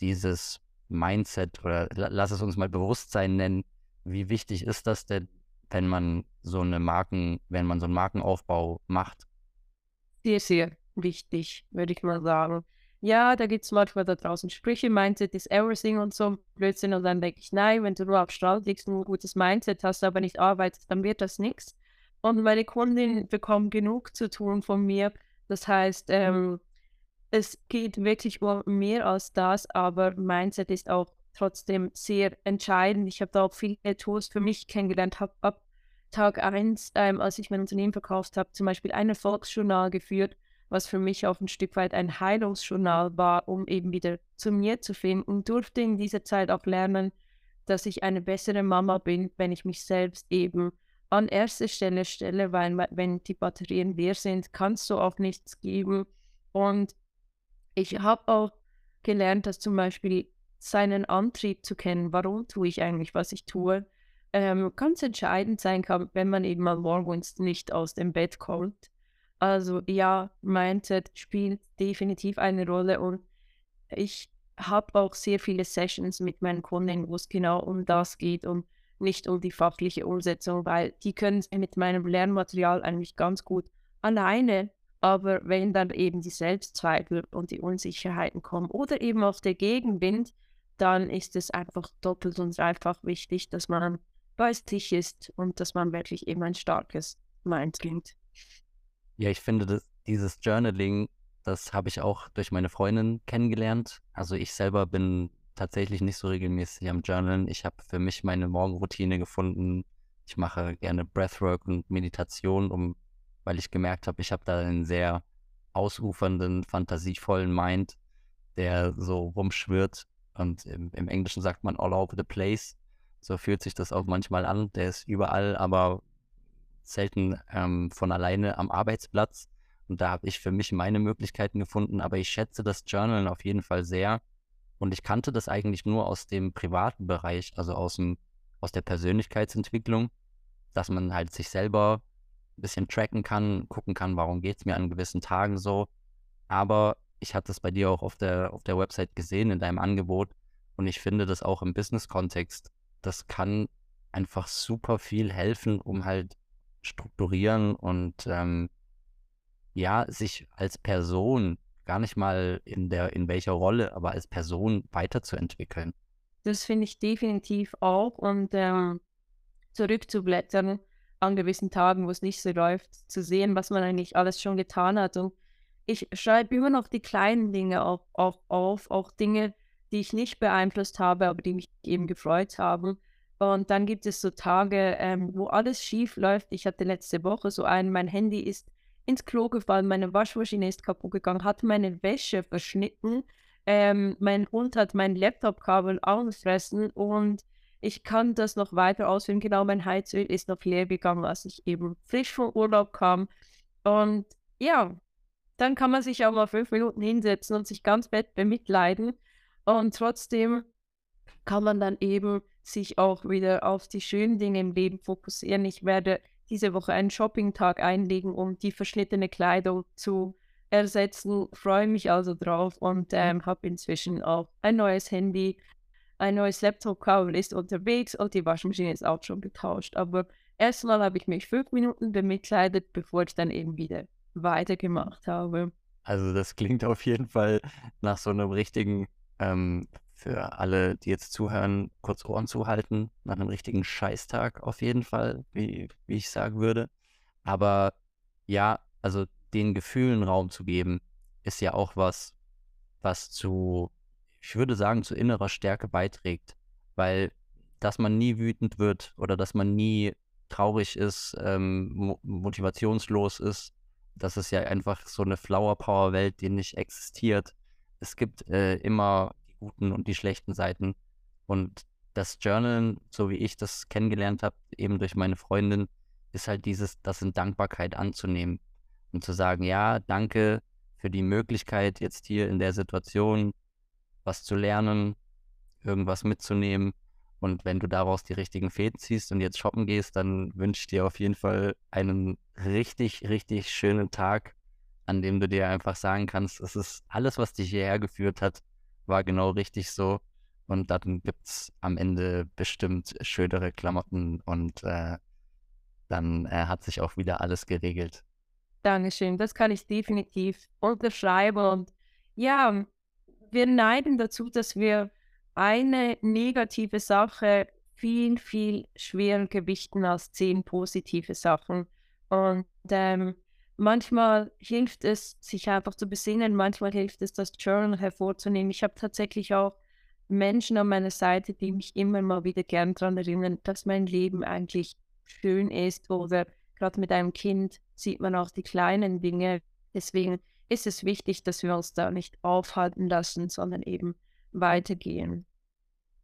dieses Mindset oder lass es uns mal Bewusstsein nennen, wie wichtig ist das denn, wenn man so eine Marken, wenn man so einen Markenaufbau macht? Sehr, sehr wichtig, würde ich mal sagen. Ja, da gibt es manchmal da draußen Sprüche, Mindset is everything und so Blödsinn. Und dann denke ich, nein, wenn du nur auf Strand liegst und ein gutes Mindset hast, aber nicht arbeitest, dann wird das nichts. Und meine Kundinnen bekommen genug zu tun von mir. Das heißt, ähm, es geht wirklich um mehr als das, aber Mindset ist auch trotzdem sehr entscheidend. Ich habe da auch viele Tools für mich kennengelernt, habe ab Tag 1, ähm, als ich mein Unternehmen verkauft habe, zum Beispiel ein Erfolgsjournal geführt, was für mich auch ein Stück weit ein Heilungsjournal war, um eben wieder zu mir zu finden. Durfte in dieser Zeit auch lernen, dass ich eine bessere Mama bin, wenn ich mich selbst eben an erste Stelle stelle, weil wenn die Batterien leer sind, kannst du auch nichts geben. Und ich habe auch gelernt, dass zum Beispiel seinen Antrieb zu kennen, warum tue ich eigentlich, was ich tue, ähm, ganz entscheidend sein kann, wenn man eben mal morgens nicht aus dem Bett kommt. Also ja, Mindset spielt definitiv eine Rolle und ich habe auch sehr viele Sessions mit meinen Kunden, wo es genau um das geht und nicht um die fachliche Umsetzung, weil die können mit meinem Lernmaterial eigentlich ganz gut alleine, aber wenn dann eben die Selbstzweifel und die Unsicherheiten kommen oder eben auch der Gegenwind, dann ist es einfach doppelt und dreifach wichtig, dass man bei sich ist und dass man wirklich eben ein starkes Mind klingt. Ja, ich finde, das, dieses Journaling, das habe ich auch durch meine Freundin kennengelernt. Also ich selber bin tatsächlich nicht so regelmäßig am Journalen. Ich habe für mich meine Morgenroutine gefunden. Ich mache gerne Breathwork und Meditation, um, weil ich gemerkt habe, ich habe da einen sehr ausufernden, fantasievollen Mind, der so rumschwirrt. Und im, im Englischen sagt man all over the place. So fühlt sich das auch manchmal an. Der ist überall, aber selten ähm, von alleine am Arbeitsplatz. Und da habe ich für mich meine Möglichkeiten gefunden. Aber ich schätze das Journalen auf jeden Fall sehr. Und ich kannte das eigentlich nur aus dem privaten Bereich, also aus, dem, aus der Persönlichkeitsentwicklung, dass man halt sich selber ein bisschen tracken kann, gucken kann, warum geht es mir an gewissen Tagen so. Aber ich hatte es bei dir auch auf der, auf der Website gesehen, in deinem Angebot. Und ich finde das auch im Business-Kontext, das kann einfach super viel helfen, um halt strukturieren und ähm, ja, sich als Person gar nicht mal in der, in welcher Rolle, aber als Person weiterzuentwickeln. Das finde ich definitiv auch. Und ähm, zurückzublättern an gewissen Tagen, wo es nicht so läuft, zu sehen, was man eigentlich alles schon getan hat. Und ich schreibe immer noch die kleinen Dinge auch, auch auf, auch Dinge, die ich nicht beeinflusst habe, aber die mich eben gefreut haben. Und dann gibt es so Tage, ähm, wo alles schief läuft. Ich hatte letzte Woche so einen, mein Handy ist ins Klo gefallen, meine Waschmaschine ist kaputt gegangen, hat meine Wäsche verschnitten, ähm, mein Hund hat mein Laptop-Kabel aufgefressen und ich kann das noch weiter ausführen. Genau, mein Heizöl ist noch leer gegangen, als ich eben frisch vom Urlaub kam. Und ja, dann kann man sich auch mal fünf Minuten hinsetzen und sich ganz bett bemitleiden. Und trotzdem kann man dann eben sich auch wieder auf die schönen Dinge im Leben fokussieren. Ich werde diese Woche einen Shopping-Tag einlegen, um die verschnittene Kleidung zu ersetzen. Freue mich also drauf und mhm. ähm, habe inzwischen auch ein neues Handy, ein neues Laptop-Kabel ist unterwegs und die Waschmaschine ist auch schon getauscht. Aber erstmal habe ich mich fünf Minuten bemitleidet, bevor ich dann eben wieder weitergemacht habe. Also das klingt auf jeden Fall nach so einem richtigen ähm, für alle, die jetzt zuhören, kurz Ohren zuhalten, nach einem richtigen Scheißtag auf jeden Fall, wie, wie ich sagen würde. Aber ja, also den Gefühlen Raum zu geben, ist ja auch was, was zu, ich würde sagen, zu innerer Stärke beiträgt. Weil, dass man nie wütend wird oder dass man nie traurig ist, ähm, motivationslos ist, das ist ja einfach so eine Flower Power Welt, die nicht existiert. Es gibt äh, immer guten und die schlechten Seiten. Und das Journalen, so wie ich das kennengelernt habe, eben durch meine Freundin, ist halt dieses, das in Dankbarkeit anzunehmen und zu sagen, ja, danke für die Möglichkeit, jetzt hier in der Situation was zu lernen, irgendwas mitzunehmen. Und wenn du daraus die richtigen Fäden ziehst und jetzt shoppen gehst, dann wünsche ich dir auf jeden Fall einen richtig, richtig schönen Tag, an dem du dir einfach sagen kannst, es ist alles, was dich hierher geführt hat, war genau richtig so. Und dann gibt es am Ende bestimmt schönere Klamotten und äh, dann äh, hat sich auch wieder alles geregelt. Dankeschön, das kann ich definitiv unterschreiben. Und ja, wir neigen dazu, dass wir eine negative Sache viel, viel schwerer gewichten als zehn positive Sachen. Und ähm, manchmal hilft es, sich einfach zu besinnen, manchmal hilft es, das Journal hervorzunehmen. Ich habe tatsächlich auch Menschen an meiner Seite, die mich immer mal wieder gern daran erinnern, dass mein Leben eigentlich schön ist oder gerade mit einem Kind sieht man auch die kleinen Dinge. Deswegen ist es wichtig, dass wir uns da nicht aufhalten lassen, sondern eben weitergehen.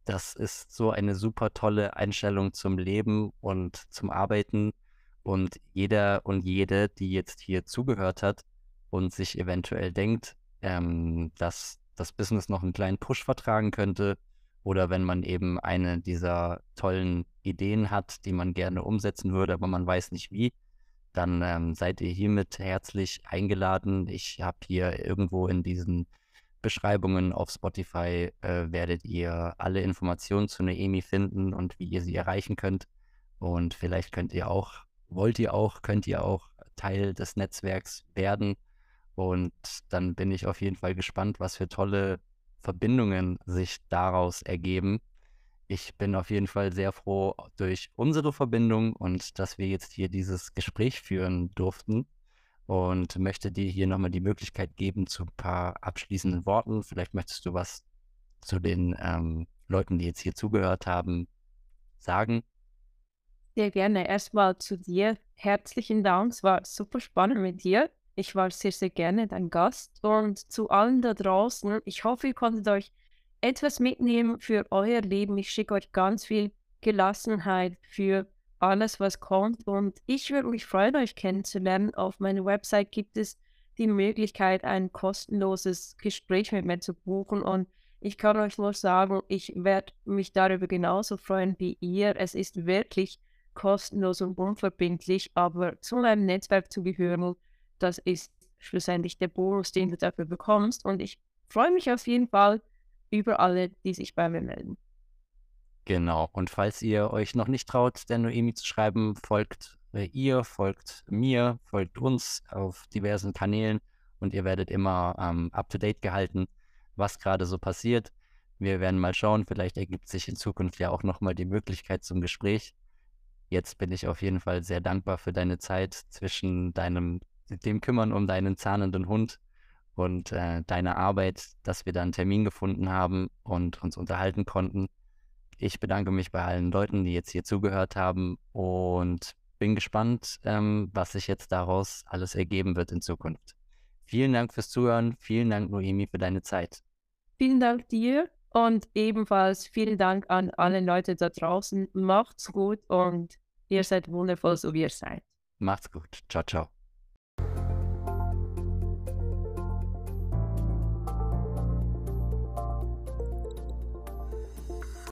Das ist so eine super tolle Einstellung zum Leben und zum Arbeiten. Und jeder und jede, die jetzt hier zugehört hat und sich eventuell denkt, ähm, dass das Business noch einen kleinen Push vertragen könnte oder wenn man eben eine dieser tollen Ideen hat, die man gerne umsetzen würde, aber man weiß nicht wie, dann ähm, seid ihr hiermit herzlich eingeladen. Ich habe hier irgendwo in diesen Beschreibungen auf Spotify äh, werdet ihr alle Informationen zu Noemi finden und wie ihr sie erreichen könnt. Und vielleicht könnt ihr auch wollt ihr auch, könnt ihr auch Teil des Netzwerks werden. Und dann bin ich auf jeden Fall gespannt, was für tolle Verbindungen sich daraus ergeben. Ich bin auf jeden Fall sehr froh durch unsere Verbindung und dass wir jetzt hier dieses Gespräch führen durften und möchte dir hier nochmal die Möglichkeit geben zu ein paar abschließenden Worten. Vielleicht möchtest du was zu den ähm, Leuten, die jetzt hier zugehört haben, sagen? Sehr gerne. Erstmal zu dir. Herzlichen Dank. Es war super spannend mit dir. Ich war sehr, sehr gerne dein Gast. Und zu allen da draußen, ich hoffe, ihr konntet euch etwas mitnehmen für euer Leben. Ich schicke euch ganz viel Gelassenheit für alles, was kommt. Und ich würde mich freuen, euch kennenzulernen. Auf meiner Website gibt es die Möglichkeit, ein kostenloses Gespräch mit mir zu buchen. Und ich kann euch nur sagen, ich werde mich darüber genauso freuen wie ihr. Es ist wirklich kostenlos und unverbindlich, aber zu meinem Netzwerk zu gehören, das ist schlussendlich der Bonus, den du dafür bekommst. Und ich freue mich auf jeden Fall über alle, die sich bei mir melden. Genau. Und falls ihr euch noch nicht traut, der Noemi zu schreiben, folgt äh, ihr, folgt mir, folgt uns auf diversen Kanälen und ihr werdet immer ähm, up-to-date gehalten, was gerade so passiert. Wir werden mal schauen, vielleicht ergibt sich in Zukunft ja auch nochmal die Möglichkeit zum Gespräch. Jetzt bin ich auf jeden Fall sehr dankbar für deine Zeit zwischen deinem, dem Kümmern um deinen zahnenden Hund und äh, deiner Arbeit, dass wir da einen Termin gefunden haben und uns unterhalten konnten. Ich bedanke mich bei allen Leuten, die jetzt hier zugehört haben und bin gespannt, ähm, was sich jetzt daraus alles ergeben wird in Zukunft. Vielen Dank fürs Zuhören. Vielen Dank, Noemi, für deine Zeit. Vielen Dank dir und ebenfalls vielen Dank an alle Leute da draußen. Macht's gut und ihr seid wundervoll, so wie ihr seid. Macht's gut. Ciao, ciao.